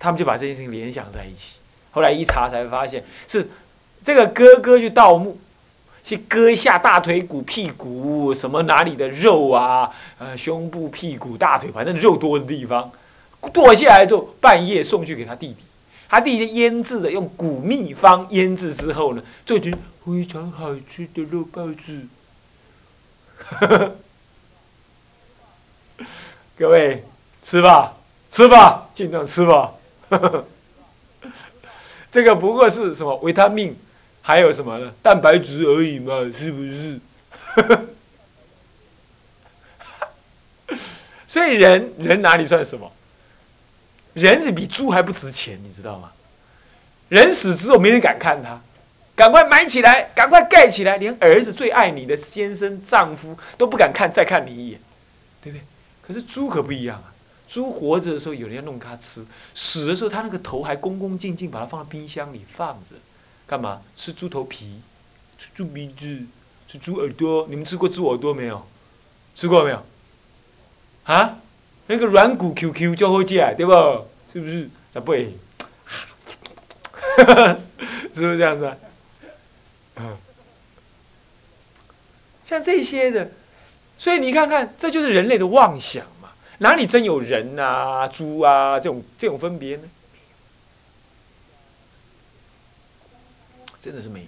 他们就把这件事情联想在一起。后来一查才发现，是这个哥哥去盗墓，去割下大腿骨、屁股什么哪里的肉啊，呃，胸部、屁股、大腿，反正肉多的地方，剁下来之后，半夜送去给他弟弟。他弟弟腌制的，用古秘方腌制之后呢，做成非常好吃的肉包子。各位吃吧，吃吧，尽量吃吧。这个不过是什么维他命，还有什么呢？蛋白质而已嘛，是不是？所以人人哪里算什么？人是比猪还不值钱，你知道吗？人死之后没人敢看他，赶快埋起来，赶快盖起来，连儿子最爱你的先生、丈夫都不敢看，再看你一眼，对不对？可是猪可不一样啊，猪活着的时候有人要弄它吃，死的时候它那个头还恭恭敬敬把它放到冰箱里放着，干嘛？吃猪头皮，吃猪鼻子，吃猪耳朵。你们吃过猪耳朵没有？吃过没有？啊？那个软骨 QQ 就好吃，对不？是不是？咋不？是不是这样子？嗯，像这些的，所以你看看，这就是人类的妄想？哪里真有人啊、猪啊这种这种分别呢？真的是没有。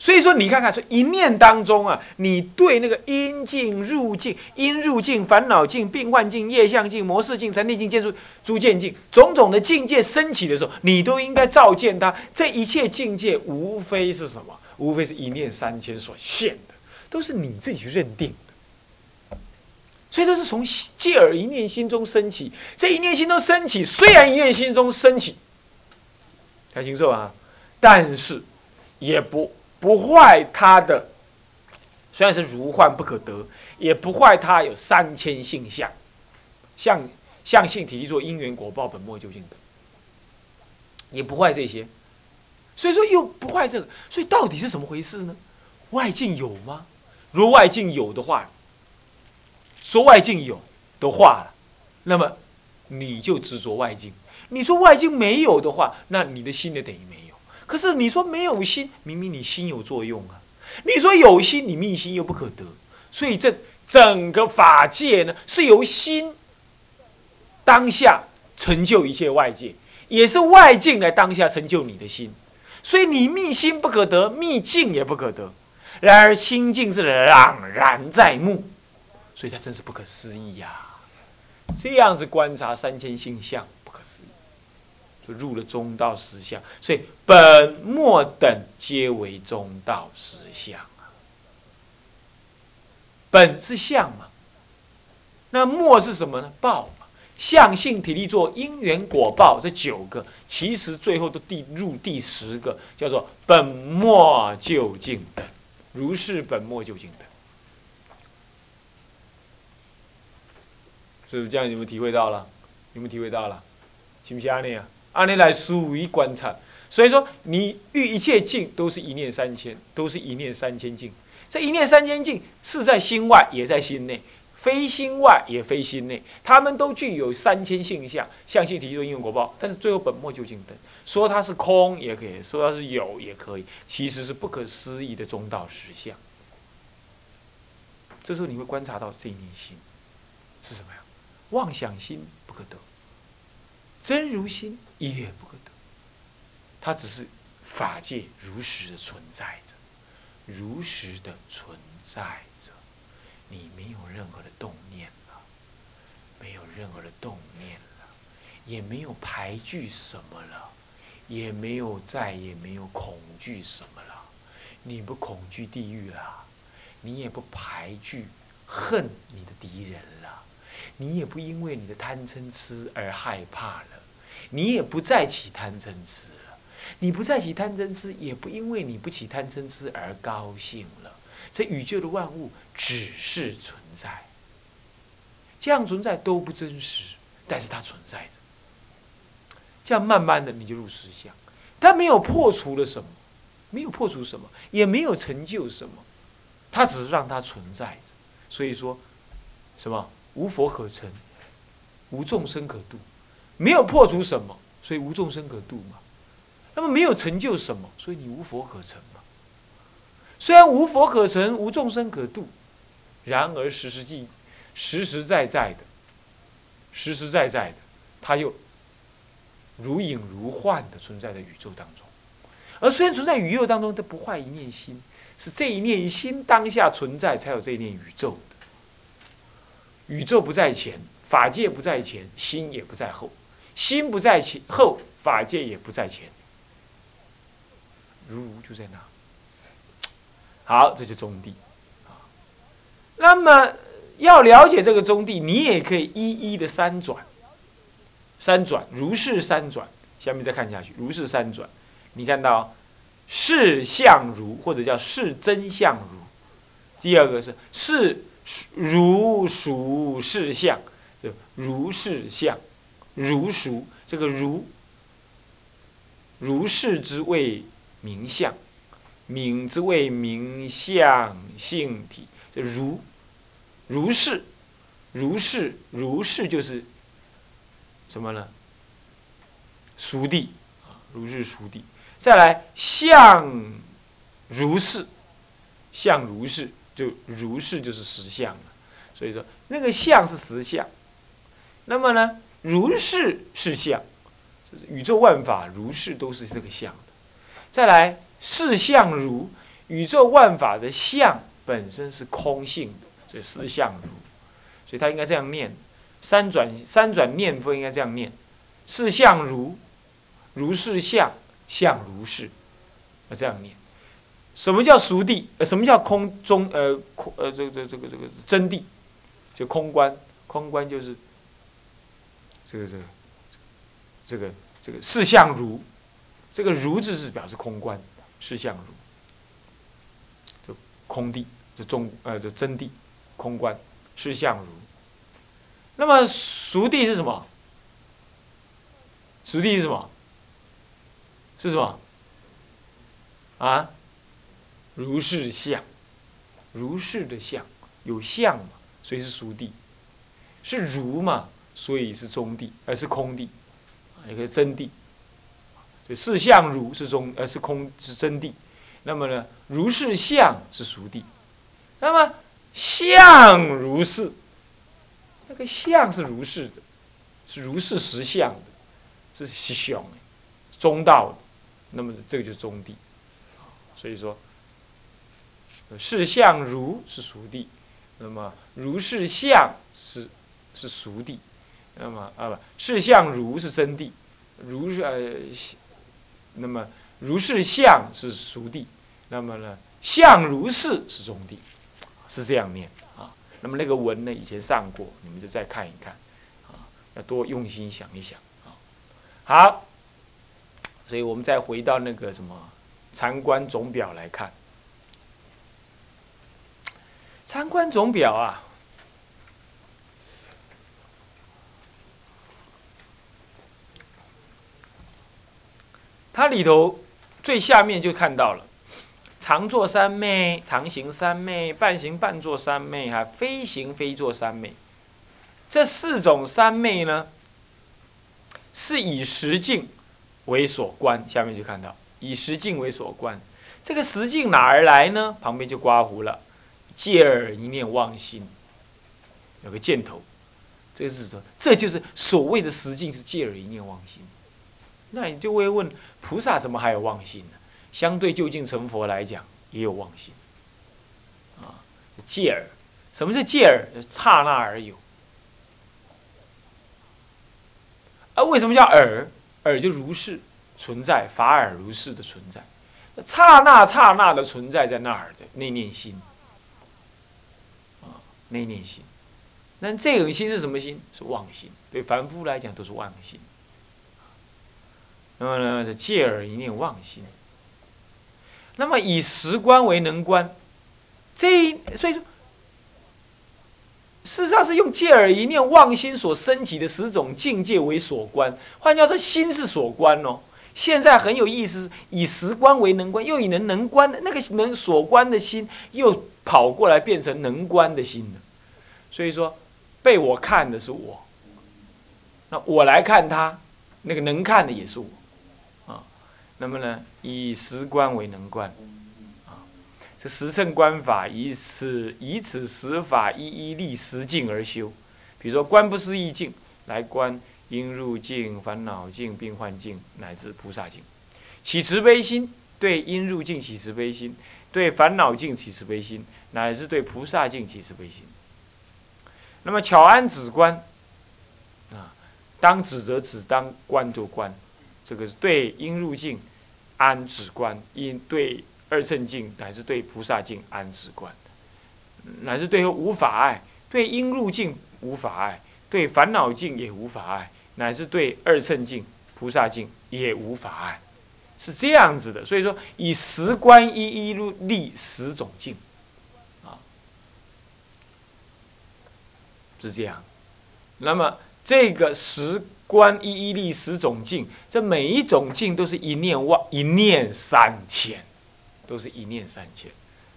所以说，你看看，说一念当中啊，你对那个因境、入境、因入境、烦恼境、病患境、业相境、模式境、成定境、建筑诸见境，种种的境界升起的时候，你都应该照见它。这一切境界，无非是什么？无非是一念三千所现的，都是你自己去认定。所以都是从借耳一念心中升起。这一念心中升起，虽然一念心中升起，太清楚啊，但是也不。不坏他的，虽然是如幻不可得，也不坏他有三千性相，相相性体做因缘果报本末究竟的，也不坏这些，所以说又不坏这个，所以到底是怎么回事呢？外境有吗？如外境有的话，说外境有的话那么你就执着外境；你说外境没有的话，那你的心也等于没有。可是你说没有心，明明你心有作用啊！你说有心，你密心又不可得，所以这整个法界呢，是由心当下成就一切外界，也是外境来当下成就你的心。所以你密心不可得，密境也不可得。然而心境是朗然在目，所以它真是不可思议呀！这样子观察三千性相。就入了中道实相，所以本末等皆为中道实相啊。本是相嘛，那末是什么呢？报嘛。相性体力作因缘果报这九个，其实最后都第入第十个，叫做本末究竟等。如是本末究竟等，是不是这样？你们体会到了？你们体会到了？行不行啊？你啊？按你来疏于观察，所以说你遇一切境都是一念三千，都是一念三千境。这一念三千境是在心外，也在心内；非心外，也非心内。他们都具有三千性相，相性体就应用果报。但是最后本末究竟等，说它是空也可以说它是有也可以，其实是不可思议的中道实相。这时候你会观察到这一念心是什么呀？妄想心不可得。真如心也不可得，它只是法界如实的存在着，如实的存在着，你没有任何的动念了，没有任何的动念了，也没有排拒什么了，也没有再也没有恐惧什么了，你不恐惧地狱了，你也不排拒恨你的敌人了。你也不因为你的贪嗔痴而害怕了，你也不再起贪嗔痴了，你不再起贪嗔痴，也不因为你不起贪嗔痴而高兴了。这宇宙的万物只是存在，这样存在都不真实，但是它存在着。这样慢慢的你就入实相，它没有破除了什么，没有破除什么，也没有成就什么，它只是让它存在着。所以说，什么？无佛可成，无众生可度，没有破除什么，所以无众生可度嘛。那么没有成就什么，所以你无佛可成嘛。虽然无佛可成，无众生可度，然而实实际、实实在在的、实实在在的，它又如影如幻的存在在宇宙当中。而虽然存在宇宙当中，它不坏一念心，是这一念心当下存在，才有这一念宇宙的。宇宙不在前，法界不在前，心也不在后。心不在前后，法界也不在前。如如就在那，好，这就中地啊。那么要了解这个中地，你也可以一一的三转，三转如是三转。下面再看下去，如是三转，你看到是相如，或者叫是真相如。第二个是是如属是相，就如是相，如属这个如如是之谓。名相，名之谓名相性体，这如如是，如是如是就是什么呢？熟地啊，如是熟地。再来相如是，相如是就如是就是实相了。所以说那个相是实相，那么呢，如是是相，宇宙万法如是都是这个相。再来，是相如宇宙万法的相本身是空性的，所以四相如，所以他应该这样念，三转三转念佛应该这样念，是相如，如是相，相如是，要这样念。什么叫熟地？呃，什么叫空中？呃，空呃，这个这个这个这个真谛，就空观，空观就是这个这个这个这个四相如。这个“如”字是表示空观，是相如，就空地，就中呃，就真谛，空观，是相如。那么熟地是什么？熟地是什么？是什么？啊？如是相，如是的相，有相嘛，所以是熟地；是如嘛，所以是中地，而是空地，也可以真地。对，四相如是中，呃，是空是真地。那么呢，如是相是熟地。那么相如是，那个相是如是的，是如是实相的，是实相中道的。那么这个就是中地。所以说，是相如是熟地，那么如是相是是熟地。那么啊不，是相如是真谛，如是呃。那么如是相是熟地，那么呢相如是是中地，是这样念啊。那么那个文呢以前上过，你们就再看一看啊，要多用心想一想啊。好，所以我们再回到那个什么参观总表来看，参观总表啊。它里头最下面就看到了，常坐三昧，常行三昧，半行半坐三昧，哈，非行非坐三昧。这四种三昧呢，是以实境为所观。下面就看到以实境为所观，这个实境哪儿来呢？旁边就刮胡了，借耳一念妄心，有个箭头，这个是说，这就是所谓的实境，是借耳一念妄心。那你就会问，菩萨怎么还有妄心呢？相对就近成佛来讲，也有妄心。啊，借耳，什么是借耳？刹那而有。啊，为什么叫耳？耳就如是存在，法耳如是的存在。刹那刹那的存在在那儿的内念心。内念心。那这种心是什么心？是妄心。对凡夫来讲，都是妄心。那么呢，是借耳一念妄心。那么以实观为能观，这所以说，事实上是用借耳一念妄心所升起的十种境界为所观。换句话说，心是所观哦。现在很有意思，以实观为能观，又以能能观的那个能所观的心，又跑过来变成能观的心了。所以说，被我看的是我，那我来看他。那个能看的也是我，啊，那么呢，以十观为能观，啊，这十乘观法以此以此十法一一立十境而修，比如说观不思议境来观因入境、烦恼境、病患境乃至菩萨境，起慈悲心，对因入境起慈悲心，对烦恼境起慈悲心，乃至对菩萨境起慈悲心。那么巧安止观。啊当止则止，当观则观，这个是对应入境安止观，因对二乘境乃至对菩萨境安止观，乃至对无法爱，对应入境无法爱，对烦恼境也无法爱，乃至对二乘境、菩萨境也无法爱，是这样子的。所以说，以十观一一入立十种境，啊，是这样。那么。这个十观一一立十种境，这每一种境都是一念万一念三千，都是一念三千，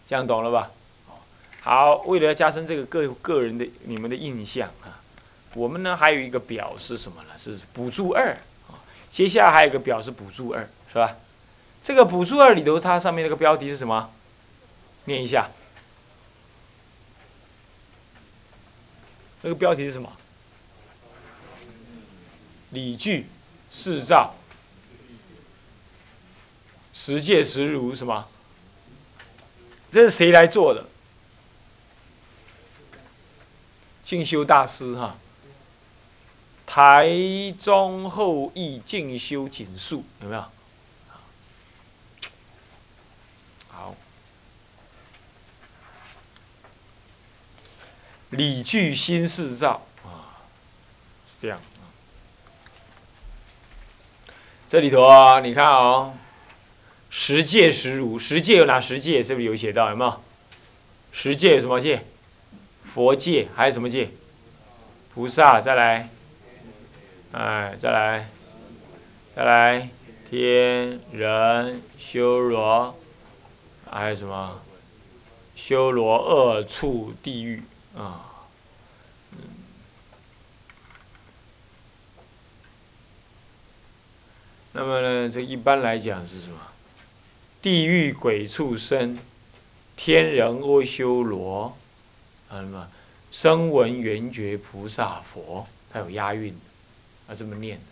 这样懂了吧？好，为了要加深这个个个人的你们的印象啊，我们呢还有一个表是什么呢？是补助二啊。接下来还有一个表是补助二，是吧？这个补助二里头，它上面那个标题是什么？念一下，那个标题是什么？理具四照，十戒十如什么？这是谁来做的？进修大师哈，台中后裔进修锦树有没有？好，理具新四照啊，是这样。这里头啊，你看哦，十戒十如，十戒有哪十戒？是不是有写到？有没有？十戒有什么戒？佛戒，还有什么戒？菩萨，再来，哎，再来，再来，天人修罗，还有什么？修罗恶处地狱啊。那么呢，这一般来讲是什么？地狱鬼畜生，天人阿修罗，啊什么？声闻缘觉菩萨佛，它有押韵，啊这么念的。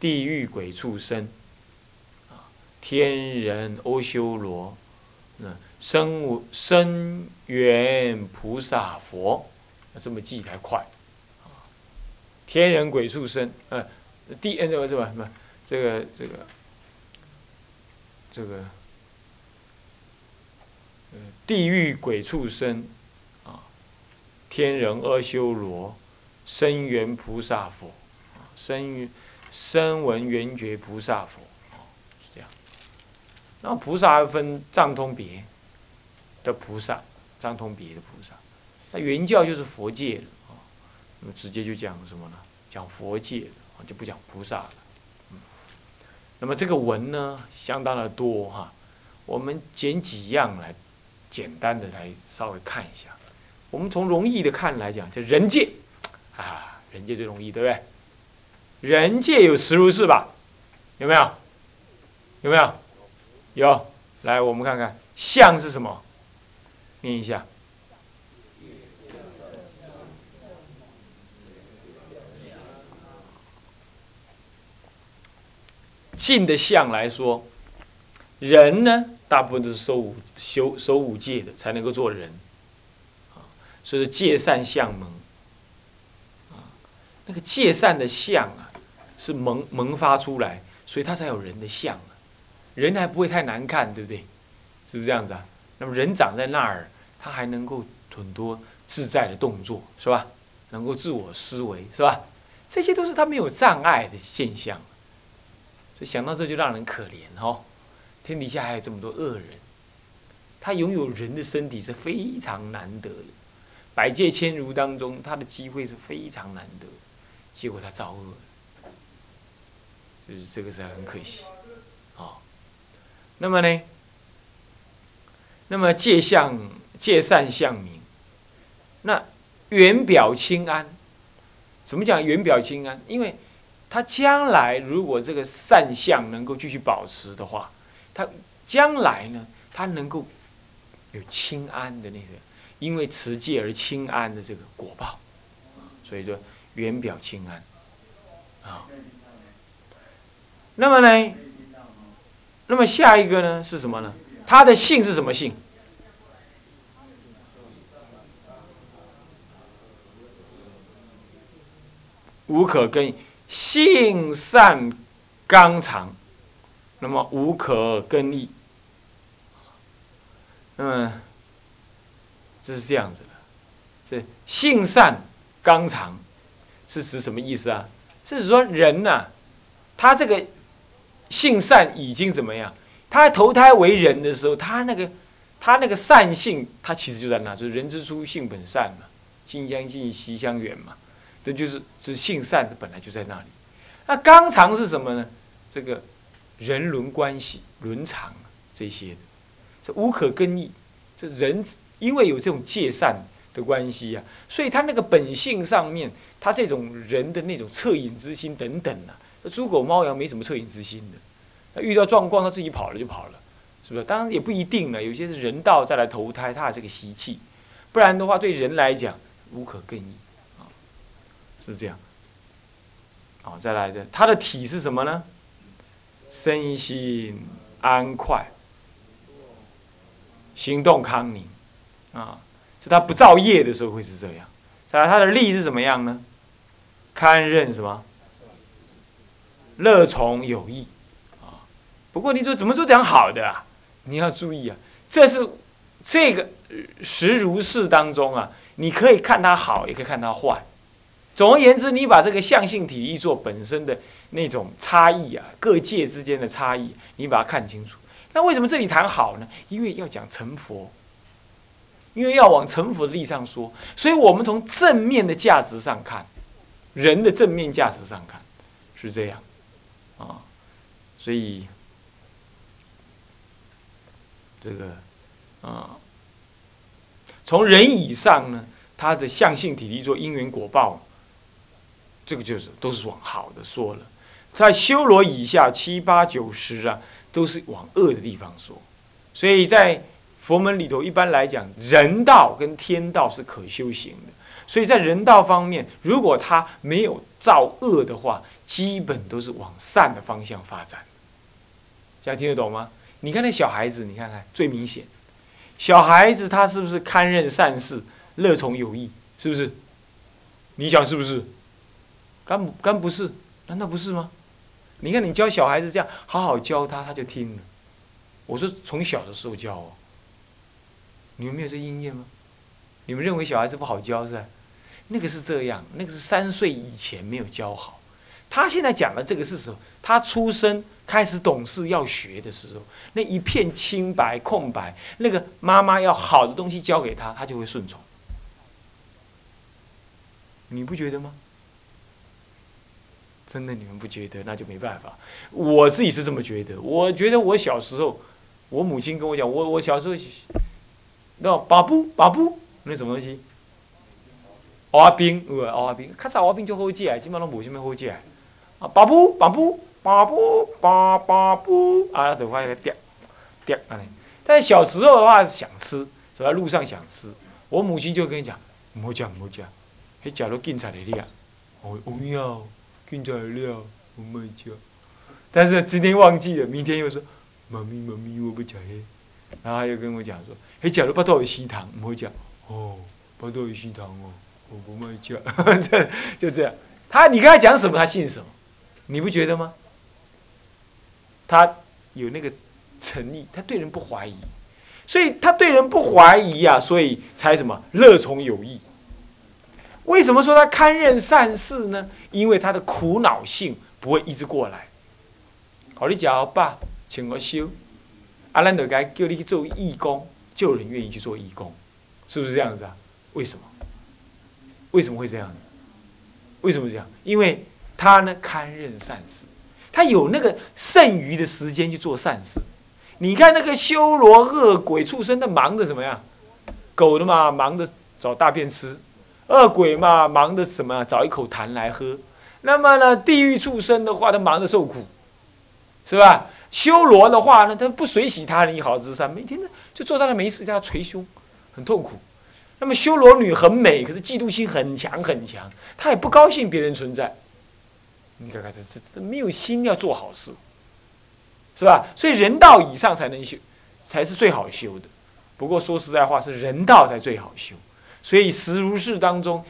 地狱鬼畜生，啊天人阿修罗，嗯声声缘菩萨佛，这么记才快。啊天人鬼畜生，呃地呃这个什么什么？这个这个这个，呃地狱鬼畜生，啊，天人阿修罗，声缘菩萨佛，啊，声声闻缘觉菩萨佛，啊，是这样。那菩萨还分藏通别的菩萨，藏通别的菩萨，那原教就是佛界啊，那么直接就讲什么呢？讲佛界啊，就不讲菩萨了。嗯那么这个文呢，相当的多哈，我们捡几样来，简单的来稍微看一下。我们从容易的看来讲，就人界，啊，人界最容易，对不对？人界有十如是吧？有没有？有没有？有。来，我们看看相是什么？念一下。性的相来说，人呢，大部分都是守五修守五戒的，才能够做人，啊，所以说戒善相萌，啊，那个戒善的相啊，是萌萌发出来，所以他才有人的相啊，人还不会太难看，对不对？是不是这样子啊？那么人长在那儿，他还能够很多自在的动作，是吧？能够自我思维，是吧？这些都是他没有障碍的现象。想到这就让人可怜哈，天底下还有这么多恶人，他拥有人的身体是非常难得的，百界千如当中他的机会是非常难得，结果他造恶，就是这个是很可惜，啊，那么呢，那么戒相戒善相明，那圆表清安，怎么讲圆表清安？因为他将来如果这个善相能够继续保持的话，他将来呢，他能够有清安的那个，因为持戒而清安的这个果报，所以说圆表清安啊。那么呢，那么下一个呢是什么呢？他的性是什么性？无可更性善刚长，那么无可更易。嗯，就是这样子的，这性善刚长是指什么意思啊？是指说人呐，他这个性善已经怎么样？他投胎为人的时候，他那个他那个善性，他其实就在那，就是人之初性本善嘛，性相近，习相远嘛。这就是这性善，本来就在那里。那纲常是什么呢？这个人伦关系、伦常这些的，这无可更易。这人因为有这种戒善的关系呀，所以他那个本性上面，他这种人的那种恻隐之心等等啊，猪狗猫羊没什么恻隐之心的。他遇到状况，他自己跑了就跑了，是不是？当然也不一定了，有些是人道再来投胎，他的这个习气，不然的话，对人来讲无可更易。是这样，好，再来的，他的体是什么呢？身心安快，行动康宁，啊，是他不造业的时候会是这样。再来，他的力是怎么样呢？堪任什么？乐从有益，啊，不过你说怎么说讲好的啊？你要注意啊，这是这个实如是当中啊，你可以看他好，也可以看他坏。总而言之，你把这个相性体力做本身的那种差异啊，各界之间的差异，你把它看清楚。那为什么这里谈好呢？因为要讲成佛，因为要往成佛的立上说，所以我们从正面的价值上看，人的正面价值上看，是这样啊。所以这个啊，从人以上呢，他的相性体力做因缘果报。这个就是都是往好的说了，在修罗以下七八九十啊，都是往恶的地方说。所以在佛门里头，一般来讲，人道跟天道是可修行的。所以在人道方面，如果他没有造恶的话，基本都是往善的方向发展。这样听得懂吗？你看那小孩子，你看看最明显，小孩子他是不是堪任善事，乐从有益，是不是？你想是不是？刚刚不是？难道不是吗？你看，你教小孩子这样好好教他，他就听了。我说从小的时候教哦。你们没有这经验吗？你们认为小孩子不好教是吧？那个是这样，那个是三岁以前没有教好。他现在讲的这个是什么？他出生开始懂事要学的时候，那一片清白空白，那个妈妈要好的东西教给他，他就会顺从。你不觉得吗？真的，你们不觉得？那就没办法。我自己是这么觉得。我觉得我小时候，我母亲跟我讲，我我小时候，那巴布巴布，那什么东西？滑冰，呃，滑冰，较早滑冰就好食，基本上无什么好食。啊，巴布巴布巴布巴巴布，啊，就发现掉掉啊。但是小时候的话，想吃，走在路上想吃，我母亲就跟你讲，唔好食唔好食，迄食了警察来抓。哦，有影。听材料，我没讲。但是今天忘记了，明天又说妈咪妈咪我不讲嘿，然后他又跟我讲说，嘿，假如巴豆有稀糖，我会讲哦，巴豆有稀糖哦，我不卖讲，这就这样。他你跟他讲什么，他信什么，你不觉得吗？他有那个诚意，他对人不怀疑，所以他对人不怀疑呀，所以才什么乐从有意。为什么说他堪任善事呢？因为他的苦恼性不会一直过来。好，你讲爸，请我修，阿兰德该叫你去做义工，就有人愿意去做义工，是不是这样子啊？为什么？为什么会这样？为什么这样？因为他呢堪任善事，他有那个剩余的时间去做善事。你看那个修罗恶鬼畜生，的忙的什么呀？狗的嘛，忙着找大便吃。恶鬼嘛，忙的什么？找一口痰来喝。那么呢，地狱畜生的话，他忙着受苦，是吧？修罗的话呢，他不随喜他人一毫之善，每天呢就坐在那没事，叫他捶胸，很痛苦。那么修罗女很美，可是嫉妒心很强很强，她也不高兴别人存在。你看看这这这没有心要做好事，是吧？所以人道以上才能修，才是最好修的。不过说实在话，是人道才最好修。所以实如是当中，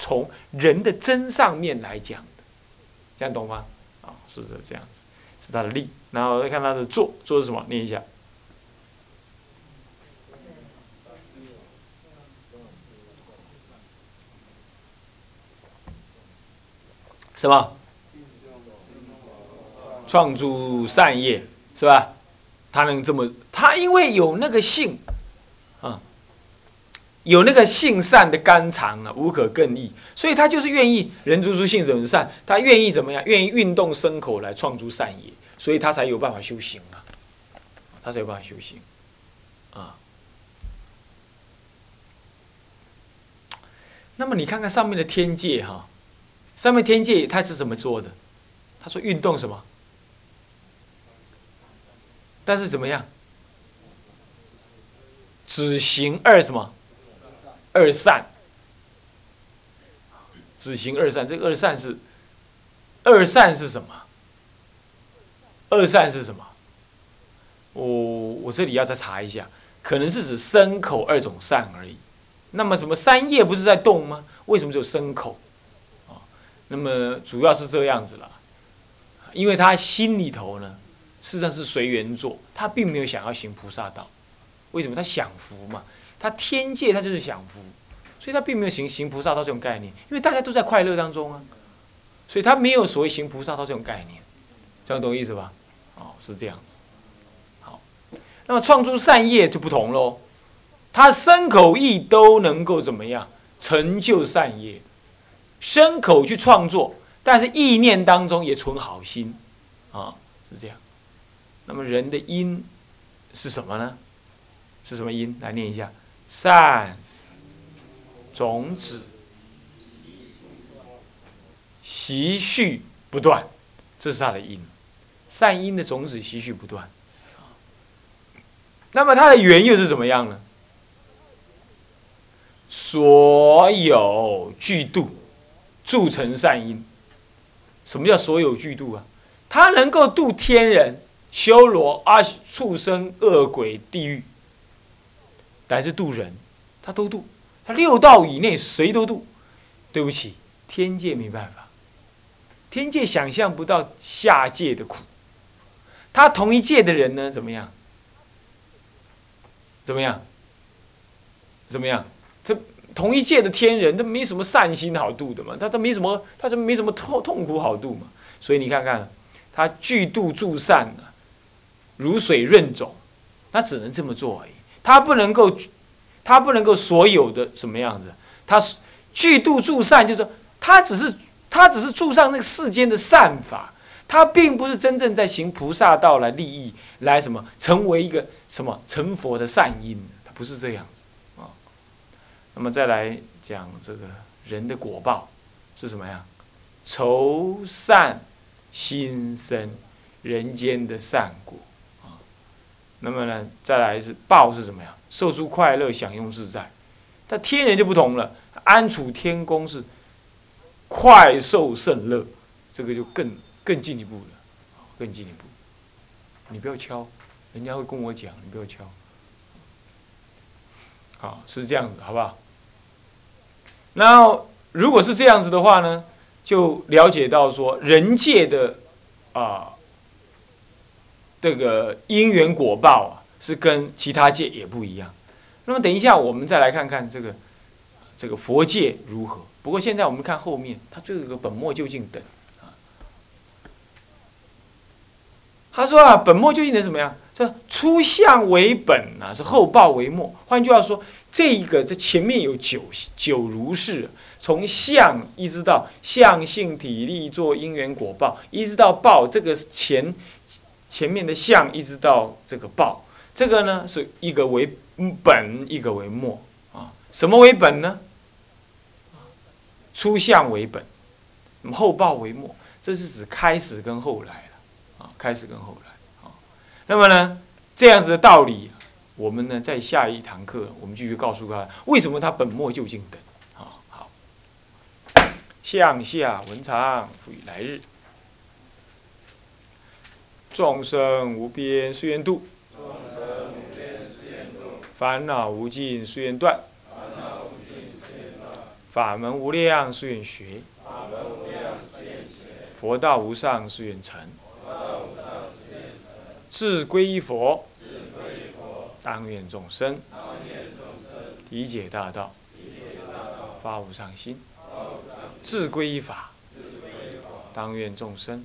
从人的真上面来讲的，这样懂吗？啊，是是这样子，是他的力。然后再看他的做，做是什么？念一下。什么？创诸善业，是吧？他能这么，他因为有那个性，有那个性善的肝肠啊，无可更易，所以他就是愿意人诸诸性本善，他愿意怎么样？愿意运动牲口来创诸善业，所以他才有办法修行啊，他才有办法修行，啊。那么你看看上面的天界哈。上面天界他是怎么做的？他说运动什么？但是怎么样？只行二什么？二善。只行二善，这个二善是二善是什么？二善是什么？我我这里要再查一下，可能是指牲口二种善而已。那么什么三业不是在动吗？为什么只有牲口？那么主要是这样子了，因为他心里头呢，事实上是随缘做，他并没有想要行菩萨道。为什么？他享福嘛，他天界他就是享福，所以他并没有行行菩萨道这种概念。因为大家都在快乐当中啊，所以他没有所谓行菩萨道这种概念，这样懂意思吧？哦，是这样子。好，那么创出善业就不同喽，他身口意都能够怎么样成就善业。身口去创作，但是意念当中也存好心，啊，是这样。那么人的因是什么呢？是什么因？来念一下：善种子习续不断，这是他的因。善因的种子习续不断。那么它的缘又是怎么样呢？所有具度。铸成善因，什么叫所有具度啊？他能够度天人、修罗、阿畜生、恶鬼、地狱，但是渡人，他都渡。他六道以内谁都渡。对不起，天界没办法，天界想象不到下界的苦。他同一界的人呢，怎么样？怎么样？怎么样？他。同一界的天人，他没什么善心好度的嘛，他他没什么，他就没什么痛痛苦好度嘛。所以你看看，他具度助善如水润种，他只能这么做而已。他不能够，他不能够所有的什么样子？他具度助善，就是说他只是他只是助上那个世间的善法，他并不是真正在行菩萨道来利益，来什么成为一个什么成佛的善因，他不是这样子啊。那么再来讲这个人的果报是什么呀？愁善心生人间的善果。那么呢，再来是报是怎么样？受诸快乐，享用自在。但天人就不同了，安处天宫是快受胜乐，这个就更更进一步了，更进一步。你不要敲，人家会跟我讲，你不要敲。好，是这样子，好不好？那，如果是这样子的话呢，就了解到说人界的啊，这个因缘果报啊，是跟其他界也不一样。那么等一下，我们再来看看这个这个佛界如何。不过现在我们看后面，它就有个本末究竟等啊。他说啊，本末究竟等怎么样？这初相为本啊，是后报为末。换句话说。这一个，这前面有九九如是，从相一直到相性体力做因缘果报，一直到报这个前前面的相，一直到这个报，这个呢是一个为本，一个为末啊。什么为本呢？初相为本，那么后报为末，这是指开始跟后来了啊，开始跟后来啊。那么呢，这样子的道理，我们呢在下一堂课，我们继续告诉他为什么他本末就近等啊。好，向下文长赋予来日，众生无边誓愿度，烦恼无尽誓愿断。法门无量誓愿学，佛道无上誓愿成，志归一佛，当愿众生。理解大道，发无上心；志归一法，当愿众生。